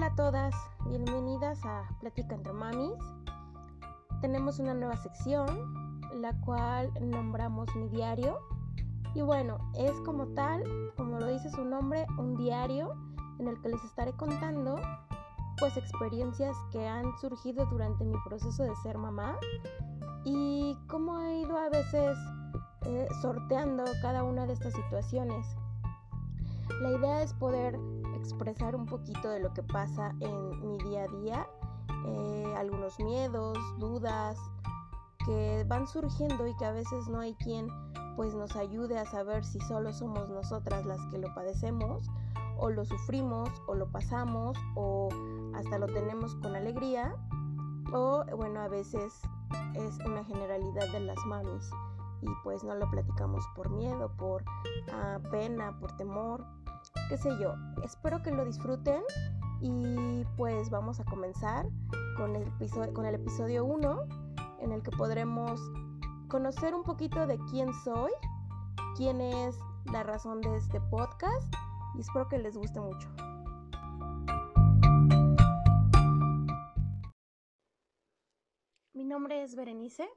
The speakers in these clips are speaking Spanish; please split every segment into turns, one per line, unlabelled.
Hola a todas, bienvenidas a Plática entre Mamis. Tenemos una nueva sección, la cual nombramos mi diario. Y bueno, es como tal, como lo dice su nombre, un diario en el que les estaré contando pues experiencias que han surgido durante mi proceso de ser mamá y cómo he ido a veces eh, sorteando cada una de estas situaciones. La idea es poder expresar un poquito de lo que pasa en mi día a día, eh, algunos miedos, dudas que van surgiendo y que a veces no hay quien pues nos ayude a saber si solo somos nosotras las que lo padecemos o lo sufrimos o lo pasamos o hasta lo tenemos con alegría o bueno a veces es una generalidad de las mamis y pues no lo platicamos por miedo, por ah, pena, por temor, qué sé yo. Espero que lo disfruten y pues vamos a comenzar con el episodio, con el episodio 1 en el que podremos conocer un poquito de quién soy, quién es la razón de este podcast y espero que les guste mucho. Mi nombre es Berenice,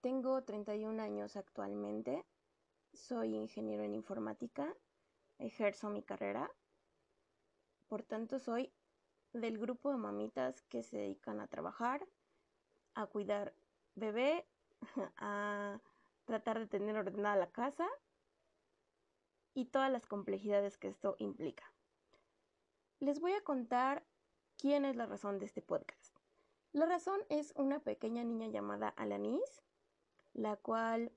tengo 31 años actualmente, soy ingeniero en informática ejerzo mi carrera. Por tanto, soy del grupo de mamitas que se dedican a trabajar, a cuidar bebé, a tratar de tener ordenada la casa y todas las complejidades que esto implica. Les voy a contar quién es la razón de este podcast. La razón es una pequeña niña llamada Alanis, la cual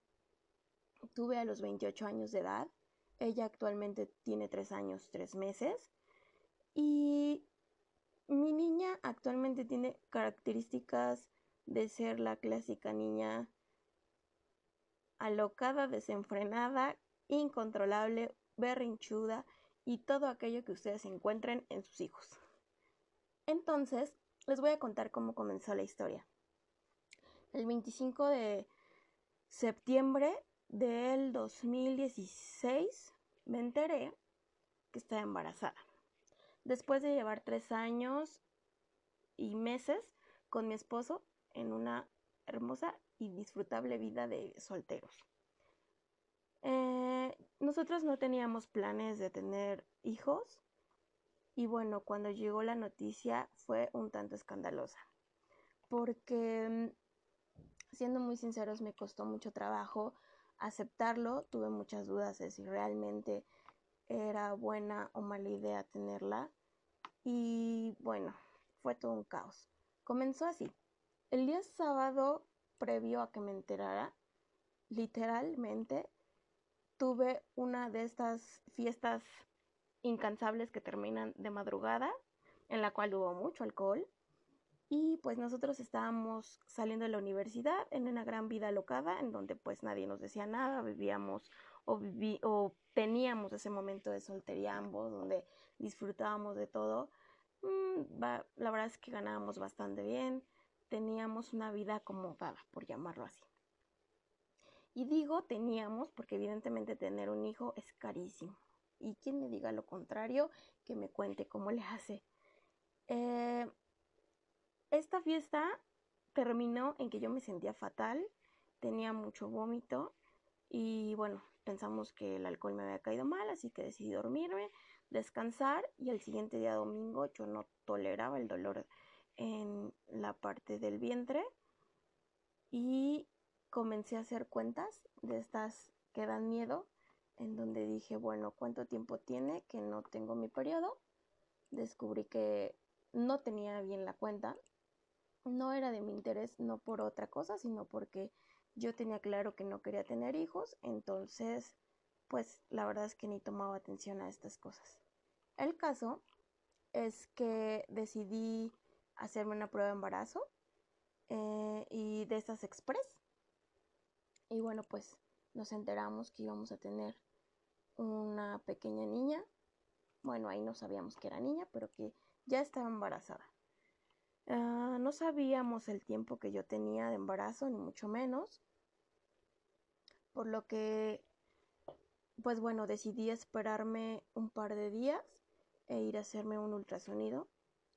tuve a los 28 años de edad. Ella actualmente tiene tres años, tres meses. Y mi niña actualmente tiene características de ser la clásica niña alocada, desenfrenada, incontrolable, berrinchuda y todo aquello que ustedes encuentren en sus hijos. Entonces, les voy a contar cómo comenzó la historia. El 25 de septiembre del 2016 me enteré que estaba embarazada. Después de llevar tres años y meses con mi esposo en una hermosa y disfrutable vida de solteros. Eh, nosotros no teníamos planes de tener hijos y bueno, cuando llegó la noticia fue un tanto escandalosa porque mm, siendo muy sinceros me costó mucho trabajo aceptarlo, tuve muchas dudas de si realmente era buena o mala idea tenerla y bueno, fue todo un caos. Comenzó así. El día sábado, previo a que me enterara, literalmente tuve una de estas fiestas incansables que terminan de madrugada, en la cual hubo mucho alcohol, y pues nosotros estábamos saliendo de la universidad en una gran vida locada, en donde pues nadie nos decía nada, vivíamos o, viví, o teníamos ese momento de soltería ambos, donde disfrutábamos de todo. Mm, la verdad es que ganábamos bastante bien, teníamos una vida acomodada, por llamarlo así. Y digo teníamos porque evidentemente tener un hijo es carísimo. Y quien me diga lo contrario, que me cuente cómo le hace. Eh, esta fiesta terminó en que yo me sentía fatal, tenía mucho vómito y bueno, pensamos que el alcohol me había caído mal, así que decidí dormirme, descansar y el siguiente día domingo yo no toleraba el dolor en la parte del vientre y comencé a hacer cuentas de estas que dan miedo, en donde dije, bueno, ¿cuánto tiempo tiene que no tengo mi periodo? Descubrí que no tenía bien la cuenta, no era de mi interés, no por otra cosa, sino porque yo tenía claro que no quería tener hijos, entonces, pues la verdad es que ni tomaba atención a estas cosas. El caso es que decidí hacerme una prueba de embarazo eh, y de estas express. Y bueno, pues nos enteramos que íbamos a tener una pequeña niña. Bueno, ahí no sabíamos que era niña, pero que ya estaba embarazada. Ah, no sabíamos el tiempo que yo tenía de embarazo, ni mucho menos. Por lo que, pues bueno, decidí esperarme un par de días e ir a hacerme un ultrasonido.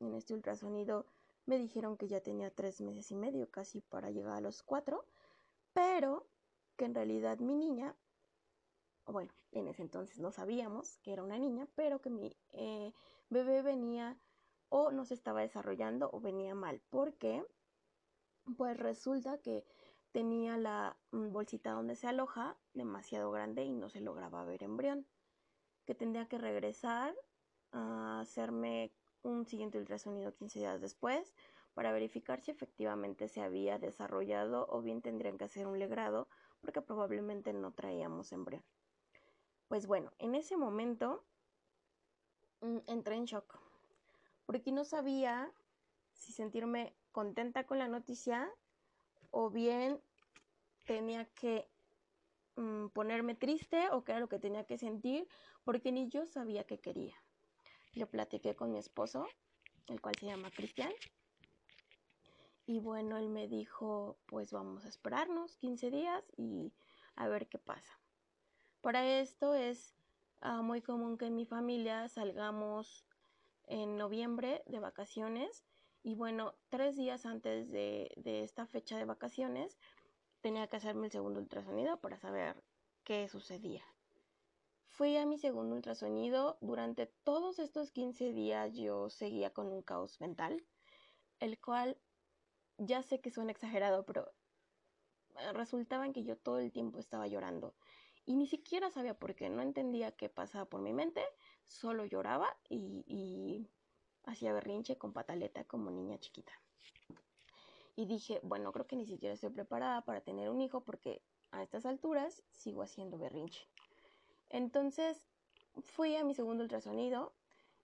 En este ultrasonido me dijeron que ya tenía tres meses y medio, casi para llegar a los cuatro, pero que en realidad mi niña, bueno, en ese entonces no sabíamos que era una niña, pero que mi eh, bebé venía o no se estaba desarrollando o venía mal, porque pues resulta que tenía la mm, bolsita donde se aloja demasiado grande y no se lograba ver embrión, que tendría que regresar a hacerme un siguiente ultrasonido 15 días después para verificar si efectivamente se había desarrollado o bien tendrían que hacer un legrado porque probablemente no traíamos embrión. Pues bueno, en ese momento mm, entré en shock porque no sabía si sentirme contenta con la noticia o bien tenía que mm, ponerme triste o qué era lo que tenía que sentir porque ni yo sabía qué quería. Lo platiqué con mi esposo, el cual se llama Cristian. Y bueno, él me dijo, pues vamos a esperarnos 15 días y a ver qué pasa. Para esto es ah, muy común que en mi familia salgamos en noviembre de vacaciones y bueno, tres días antes de, esta fecha de vacaciones tenía que hacerme el segundo ultrasonido para saber qué sucedía. Fui a mi segundo ultrasonido. Durante todos estos 15 días yo seguía con un caos mental, el cual ya sé que suena exagerado, pero eh, resultaba en que yo todo el tiempo estaba llorando y ni siquiera sabía por qué, no entendía qué pasaba por mi mente, solo lloraba y, hacía berrinche con pataleta como niña chiquita. Y dije, bueno, creo que ni siquiera estoy preparada para tener un hijo porque a estas alturas sigo haciendo berrinche. Entonces fui a mi segundo ultrasonido,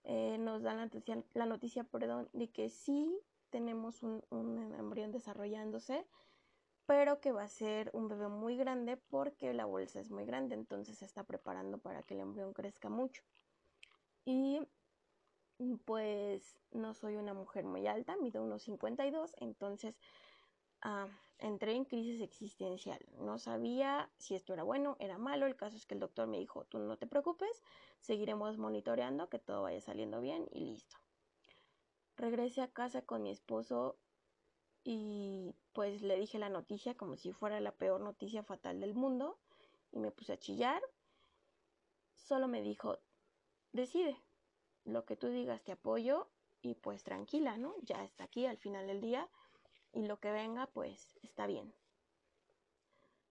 eh, nos dan la noticia, la noticia perdón, de que sí tenemos un, un embrión desarrollándose, pero que va a ser un bebé muy grande porque la bolsa es muy grande, entonces se está preparando para que el embrión crezca mucho. Y pues no soy una mujer muy alta, mido unos 52, entonces ah, entré en crisis existencial. No sabía si esto era bueno, era malo. El caso es que el doctor me dijo, tú no te preocupes, seguiremos monitoreando que todo vaya saliendo bien y listo. Regresé a casa con mi esposo y pues le dije la noticia como si fuera la peor noticia fatal del mundo y me puse a chillar. Solo me dijo, decide, lo que tú digas te apoyo y pues tranquila, ¿no? Ya está aquí al final del día y lo que venga pues está bien.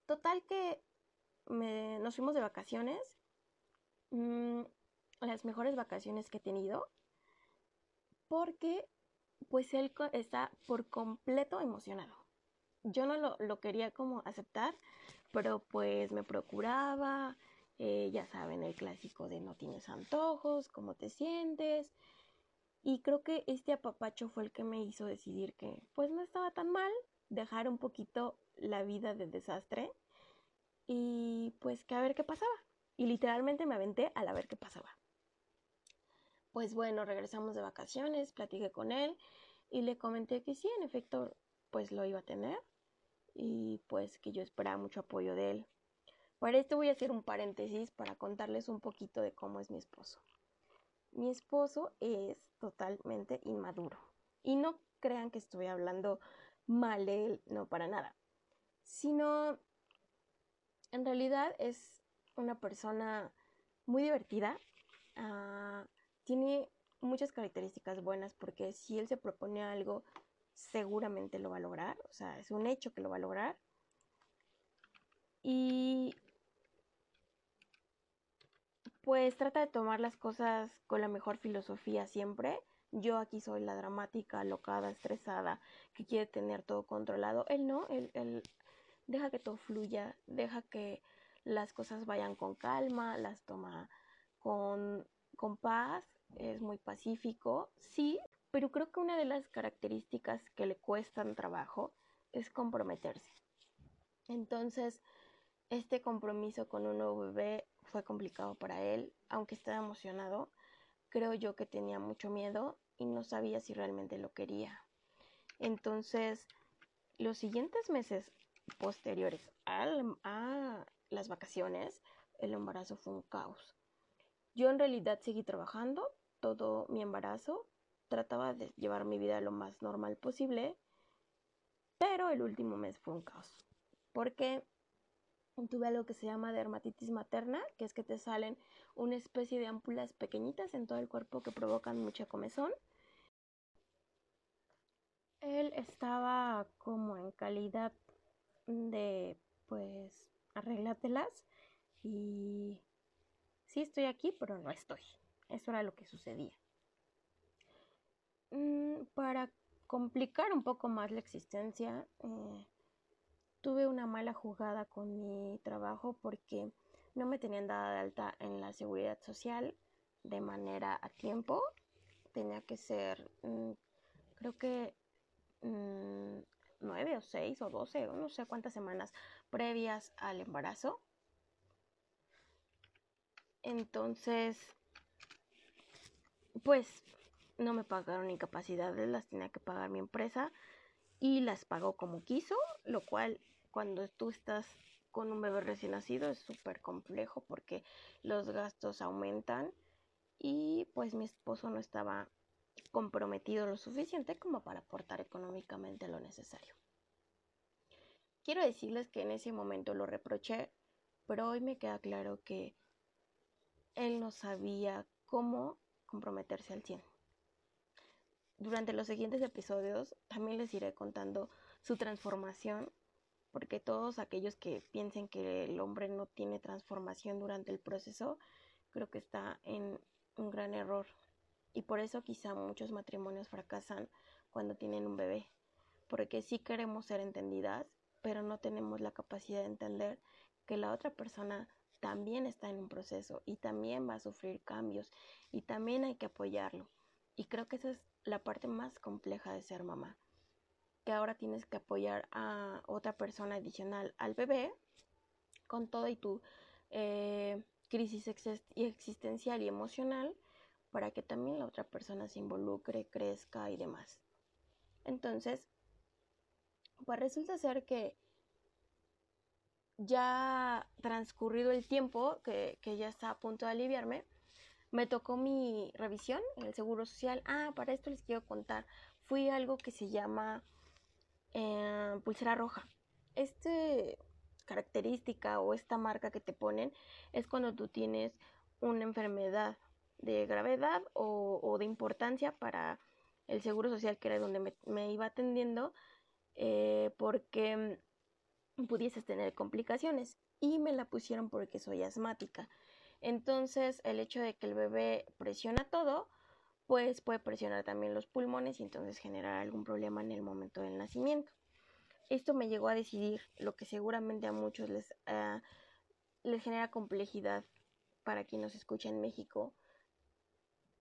Total que nos fuimos de vacaciones, mm, las mejores vacaciones que he tenido, porque pues él está por completo emocionado. Yo no lo, lo quería como aceptar, pero pues me procuraba, eh, ya saben, el clásico de no tienes antojos, cómo te sientes. Y creo que este apapacho fue el que me hizo decidir que pues no estaba tan mal dejar un poquito la vida de desastre y pues que a ver qué pasaba. Y literalmente me aventé a la ver qué pasaba. Pues bueno, regresamos de vacaciones, platiqué con él y le comenté que sí, en efecto, pues lo iba a tener y pues que yo esperaba mucho apoyo de él. Para esto voy a hacer un paréntesis para contarles un poquito de cómo es mi esposo. Mi esposo es totalmente inmaduro. Y no crean que estoy hablando mal de él, no para nada. Sino, en realidad es una persona muy divertida. Ah, tiene muchas características buenas porque si él se propone algo, seguramente lo va a lograr. O sea, es un hecho que lo va a lograr. Y pues trata de tomar las cosas con la mejor filosofía siempre. Yo aquí soy la dramática, locada, estresada, que quiere tener todo controlado. Él no, él, él deja que todo fluya, deja que las cosas vayan con calma, las toma con, con paz, es muy pacífico, sí, pero creo que una de las características que le cuestan trabajo es comprometerse. Entonces, este compromiso con un nuevo bebé fue complicado para él, aunque estaba emocionado, creo yo que tenía mucho miedo y no sabía si realmente lo quería. Entonces, los siguientes meses posteriores a las vacaciones, el embarazo fue un caos. Yo en realidad seguí trabajando todo mi embarazo trataba de llevar mi vida lo más normal posible, pero el último mes fue un caos, porque tuve algo que se llama dermatitis materna, que es que te salen una especie de ámpulas pequeñitas en todo el cuerpo que provocan mucha comezón. Él estaba como en calidad de, pues, arréglatelas y sí estoy aquí, pero no estoy. Eso era lo que sucedía. Mm, para complicar un poco más la existencia, eh, tuve una mala jugada con mi trabajo porque no me tenían dada de alta en la seguridad social de manera a tiempo. Tenía que ser, mm, creo que mm, nueve o seis o doce, no sé cuántas semanas previas al embarazo. Entonces, pues no me pagaron incapacidades, las tenía que pagar mi empresa y las pagó como quiso, lo cual cuando tú estás con un bebé recién nacido es súper complejo porque los gastos aumentan y pues mi esposo no estaba comprometido lo suficiente como para aportar económicamente lo necesario. Quiero decirles que en ese momento lo reproché, pero hoy me queda claro que él no sabía cómo comprometerse al 100. Durante los siguientes episodios también les iré contando su transformación porque todos aquellos que piensen que el hombre no tiene transformación durante el proceso, creo que está en un gran error. Y por eso quizá muchos matrimonios fracasan cuando tienen un bebé, porque sí queremos ser entendidas, pero no tenemos la capacidad de entender que la otra persona también está en un proceso y también va a sufrir cambios y también hay que apoyarlo. Y creo que esa es la parte más compleja de ser mamá que ahora tienes que apoyar a otra persona adicional al bebé con todo y tu eh, crisis existencial y emocional para que también la otra persona se involucre, crezca y demás. Entonces, pues resulta ser que ya transcurrido el tiempo, que, que ya está a punto de aliviarme, me tocó mi revisión en el Seguro Social. Ah, para esto les quiero contar. Fui algo que se llama eh, pulsera roja. Esta característica o esta marca que te ponen es cuando tú tienes una enfermedad de gravedad o, de importancia para el seguro social que era donde me, iba atendiendo eh, porque pudieses tener complicaciones y me la pusieron porque soy asmática. Entonces el hecho de que el bebé presiona todo pues puede presionar también los pulmones y entonces generar algún problema en el momento del nacimiento. Esto me llegó a decidir lo que seguramente a muchos les, ah, les genera complejidad para quien nos escucha en México.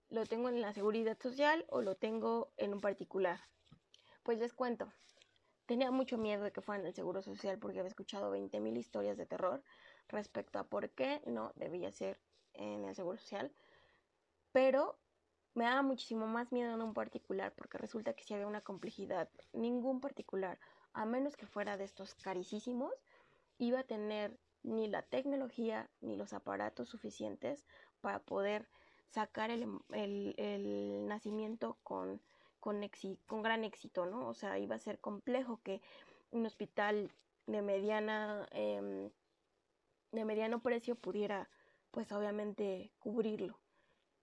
¿Lo tengo en la seguridad social o lo tengo en un particular? Pues les cuento. Tenía mucho miedo de que fuera en el seguro social porque había escuchado 20.000 historias de terror respecto a por qué no debía ser en el seguro social. Pero me daba muchísimo más miedo en un particular porque resulta que si había una complejidad, ningún particular, a menos que fuera de estos carísimos, iba a tener ni la tecnología ni los aparatos suficientes para poder sacar el, nacimiento con, con, con gran éxito, ¿no? O sea, iba a ser complejo que un hospital de mediana em, de mediano precio pudiera pues obviamente cubrirlo.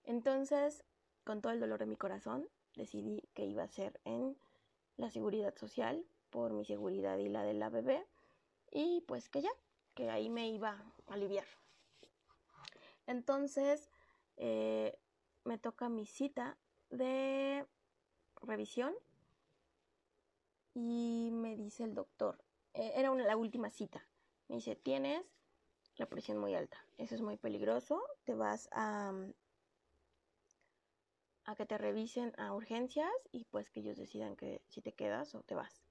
Entonces con todo el dolor de mi corazón, decidí que iba a ser en la seguridad social por mi seguridad y la de la bebé y pues que ya, que ahí me iba a aliviar. Entonces eh, me toca mi cita de revisión y me dice el doctor, eh, era una, la última cita, me dice, tienes la presión muy alta, eso es muy peligroso, te vas a, a que te revisen a urgencias y pues que ellos decidan que si te quedas o te vas.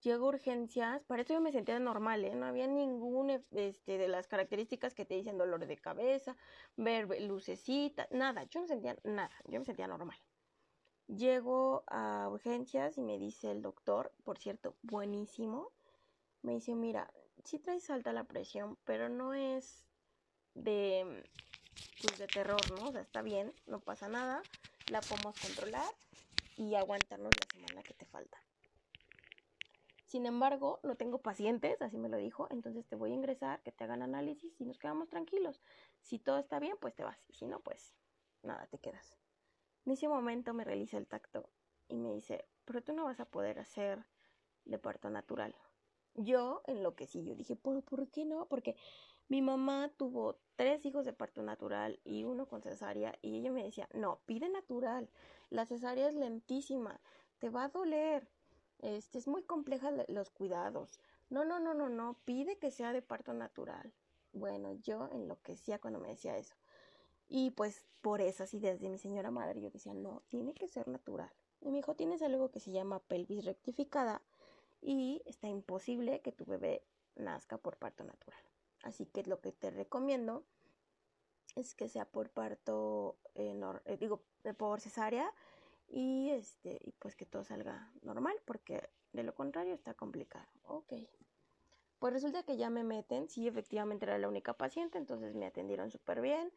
Llego a urgencias, para eso yo me sentía normal, ¿eh? no había ninguna este, de las características que te dicen dolor de cabeza, ver lucecita, nada, yo no sentía nada, yo me sentía normal. Llego a urgencias y me dice el doctor, por cierto, buenísimo, me dice, mira, sí traes alta la presión, pero no es de, pues, de terror, ¿no? O sea, está bien, no pasa nada, la podemos controlar y aguantarnos la semana que te falta. Sin embargo, no tengo pacientes, así me lo dijo, entonces te voy a ingresar, que te hagan análisis y nos quedamos tranquilos. Si todo está bien, pues te vas, y si no, pues nada, te quedas. En ese momento me realiza el tacto y me dice, pero tú no vas a poder hacer de parto natural. Yo enloquecí, yo dije, ¿por, ¿por qué no? Porque mi mamá tuvo tres hijos de parto natural y uno con cesárea y ella me decía, no, pide natural, la cesárea es lentísima, te va a doler, este es muy compleja los cuidados. No, no, no, no, no, pide que sea de parto natural. Bueno, yo enloquecía cuando me decía eso. Y pues por eso, así desde mi señora madre, yo decía, no, tiene que ser natural. Y me dijo, tienes algo que se llama pelvis rectificada y está imposible que tu bebé nazca por parto natural. Así que lo que te recomiendo es que sea por parto, eh, eh, digo, por cesárea y este y pues que todo salga normal porque de lo contrario está complicado. Ok. Pues resulta que ya me meten, sí, efectivamente era la única paciente, entonces me atendieron súper bien,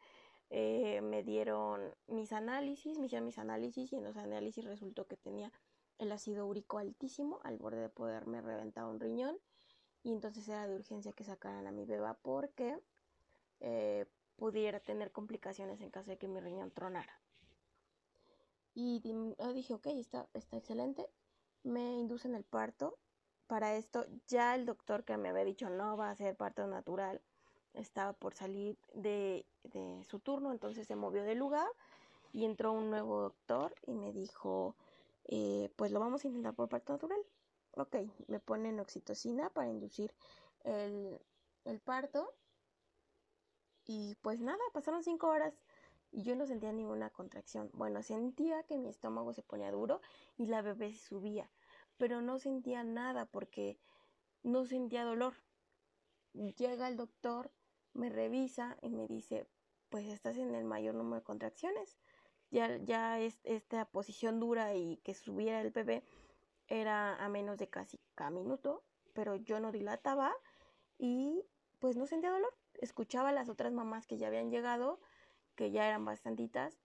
eh, me dieron mis análisis, me hicieron mis análisis y en los análisis resultó que tenía el ácido úrico altísimo al borde de poderme reventar un riñón y entonces era de urgencia que sacaran a mi beba porque eh, pudiera tener complicaciones en caso de que mi riñón tronara. Y ah, dije, ok, está, está excelente. Me inducen el parto. Para esto ya el doctor que me había dicho no va a ser parto natural estaba por salir de, de su turno, entonces se movió de lugar y entró un nuevo doctor y me dijo, eh, pues lo vamos a intentar por parto natural. Ok, me ponen oxitocina para inducir el, parto. Y pues nada, pasaron cinco horas y yo no sentía ninguna contracción. Bueno, sentía que mi estómago se ponía duro y la bebé se subía, pero no sentía nada porque no sentía dolor. Llega el doctor, me revisa y me dice, pues estás en el mayor número de contracciones. Ya, ya es, esta posición dura y que subiera el bebé era a menos de casi cada minuto, pero yo no dilataba y pues no sentía dolor. Escuchaba a las otras mamás que ya habían llegado que ya eran bastantitas,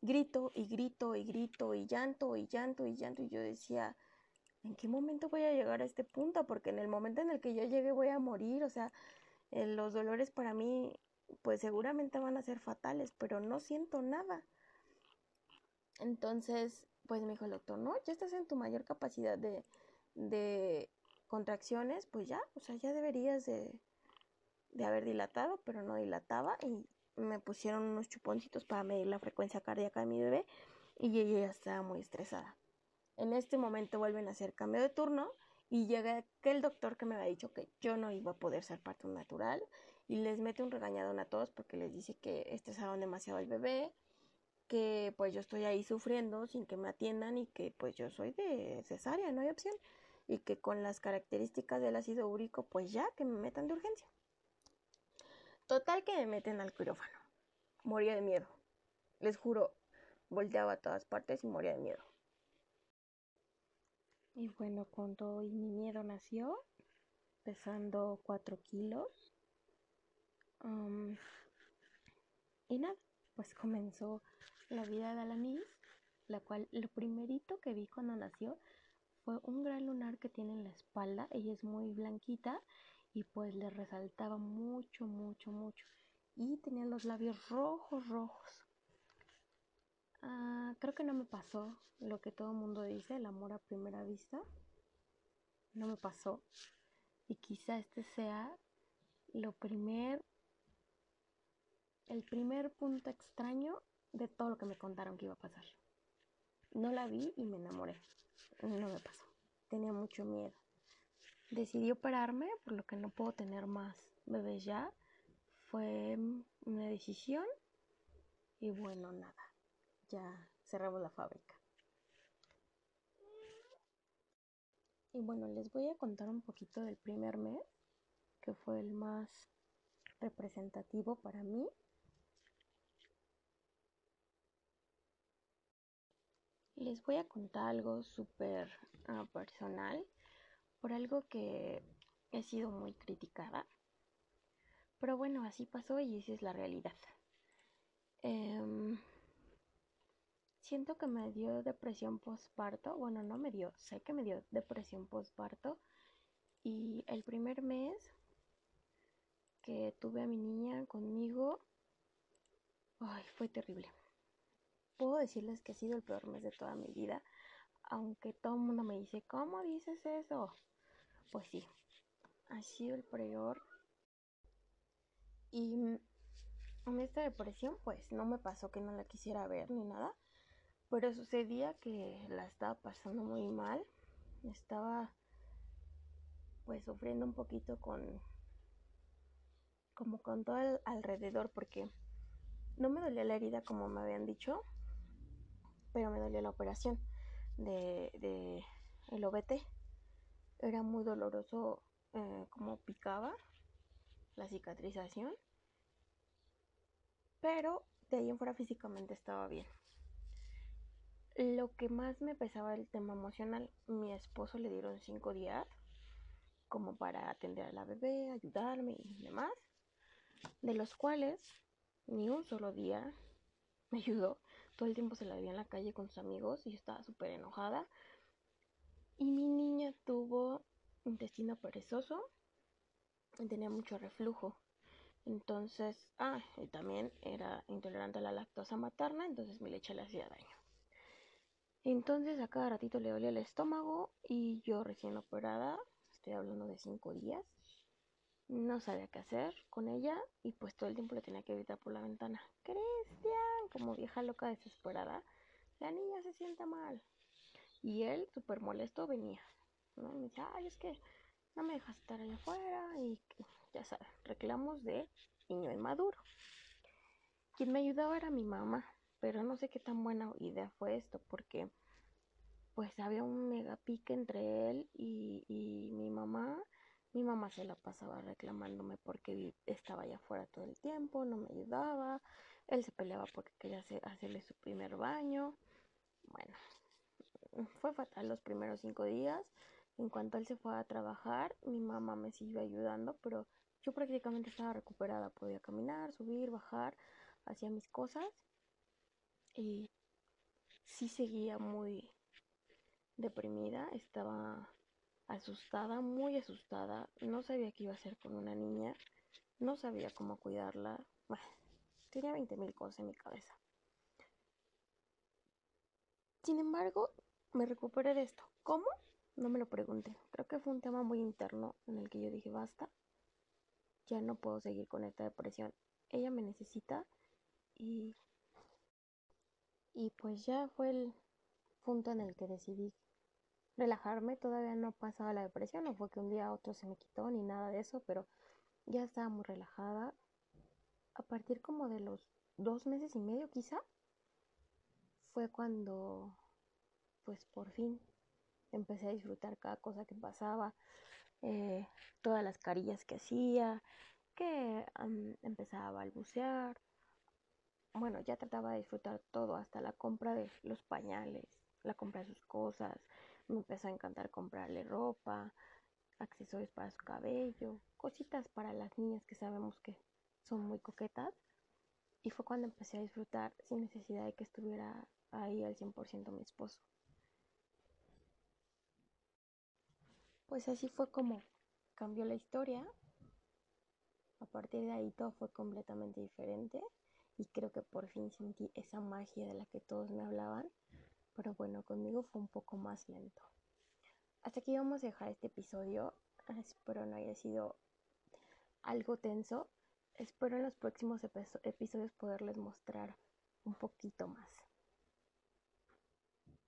grito y grito y grito y llanto y llanto y llanto y yo decía, ¿en qué momento voy a llegar a este punto? Porque en el momento en el que yo llegue voy a morir, o sea, eh, los dolores para mí pues seguramente van a ser fatales, pero no siento nada. Entonces, pues me dijo el doctor, no, ya estás en tu mayor capacidad de, de contracciones, pues ya, o sea, ya deberías de, de haber dilatado, pero no dilataba y me pusieron unos chuponcitos para medir la frecuencia cardíaca de mi bebé y ella ya estaba muy estresada. En este momento vuelven a hacer cambio de turno y llega aquel doctor que me había dicho que yo no iba a poder ser parto natural y les mete un regañadón a todos porque les dice que estresaron demasiado al bebé, que pues yo estoy ahí sufriendo sin que me atiendan y que pues yo soy de cesárea, no hay opción y que con las características del ácido úrico pues ya que me metan de urgencia. Total que me meten al quirófano. Moría de miedo. Les juro, volteaba a todas partes y moría de miedo. Y bueno, cuando mi miedo nació, pesando 4 kilos, y nada, pues comenzó la vida de Alanis, la cual lo primerito que vi cuando nació fue un gran lunar que tiene en la espalda. Ella es muy blanquita y pues le resaltaba mucho, mucho, mucho. Y tenía los labios rojos, rojos. Ah, creo que no me pasó lo que todo el mundo dice, el amor a primera vista. No me pasó. Y quizá este sea lo primer, el primer punto extraño de todo lo que me contaron que iba a pasar. No la vi y me enamoré. No me pasó. Tenía mucho miedo decidí operarme, por lo que no puedo tener más bebés ya. Fue una decisión y bueno, nada, ya cerramos la fábrica. Y bueno, les voy a contar un poquito del primer mes, que fue el más representativo para mí. Les voy a contar algo súper ah, personal por algo que he sido muy criticada. Pero bueno, así pasó y esa es la realidad. Em, siento que me dio depresión postparto. Bueno, no me dio, sé que me dio depresión postparto. Y el primer mes que tuve a mi niña conmigo, ay, fue terrible. Puedo decirles que ha sido el peor mes de toda mi vida, aunque todo el mundo me dice, ¿cómo dices eso? Pues sí, ha sido el peor. Y en esta depresión, pues no me pasó que no la quisiera ver ni nada, pero sucedía que la estaba pasando muy mal. Estaba pues sufriendo un poquito con como con todo el alrededor porque no me dolía la herida como me habían dicho, pero me dolía la operación de, de el OBT. Era muy doloroso eh, como picaba la cicatrización, pero de ahí en fuera físicamente estaba bien. Lo que más me pesaba el tema emocional, mi esposo le dieron cinco días como para atender a la bebé, ayudarme y demás, de los cuales ni un solo día me ayudó. Todo el tiempo se la veía en la calle con sus amigos y yo estaba súper enojada. Y mi niña tuvo intestino perezoso y tenía mucho reflujo. Entonces, ah, y también era intolerante a la lactosa materna, entonces mi leche le hacía daño. Entonces a cada ratito le dolía el estómago y yo recién operada, estoy hablando de cinco días, no sabía qué hacer con ella y pues todo el tiempo le tenía que evitar por la ventana. Cristian, como vieja loca desesperada, la niña se sienta mal. Y él, súper molesto, venía. ¿no? me decía, ay, es que no me dejas estar allá afuera y ya sabes, reclamos de niño inmaduro. Quien me ayudaba era mi mamá, pero no sé qué tan buena idea fue esto, porque pues había un mega pique entre él y, mi mamá. Mi mamá se la pasaba reclamándome porque estaba allá afuera todo el tiempo, no me ayudaba. Él se peleaba porque quería hacerle su primer baño. Bueno, fue fatal los primeros cinco días. En cuanto él se fue a trabajar, mi mamá me siguió ayudando, pero yo prácticamente estaba recuperada. Podía caminar, subir, bajar, hacía mis cosas y sí seguía muy deprimida, estaba asustada, muy asustada, no sabía qué iba a hacer con una niña, no sabía cómo cuidarla, bueno, tenía 20 mil cosas en mi cabeza. Sin embargo, me recuperé de esto. ¿Cómo? No me lo pregunté. Creo que fue un tema muy interno en el que yo dije, basta, ya no puedo seguir con esta depresión. Ella me necesita y y pues ya fue el punto en el que decidí relajarme. Todavía no pasaba la depresión, no fue que un día a otro se me quitó ni nada de eso, pero ya estaba muy relajada. A partir como de los dos meses y medio quizá, fue cuando pues por fin empecé a disfrutar cada cosa que pasaba, eh, todas las carillas que hacía, que empezaba a balbucear, bueno, ya trataba de disfrutar todo, hasta la compra de los pañales, la compra de sus cosas, me empezó a encantar comprarle ropa, accesorios para su cabello, cositas para las niñas que sabemos que son muy coquetas. Y fue cuando empecé a disfrutar sin necesidad de que estuviera ahí al 100% mi esposo. Pues así fue como cambió la historia. A partir de ahí todo fue completamente diferente y creo que por fin sentí esa magia de la que todos me hablaban, pero bueno, conmigo fue un poco más lento. Hasta aquí vamos a dejar este episodio, espero no haya sido algo tenso, espero en los próximos episodios poderles mostrar un poquito más.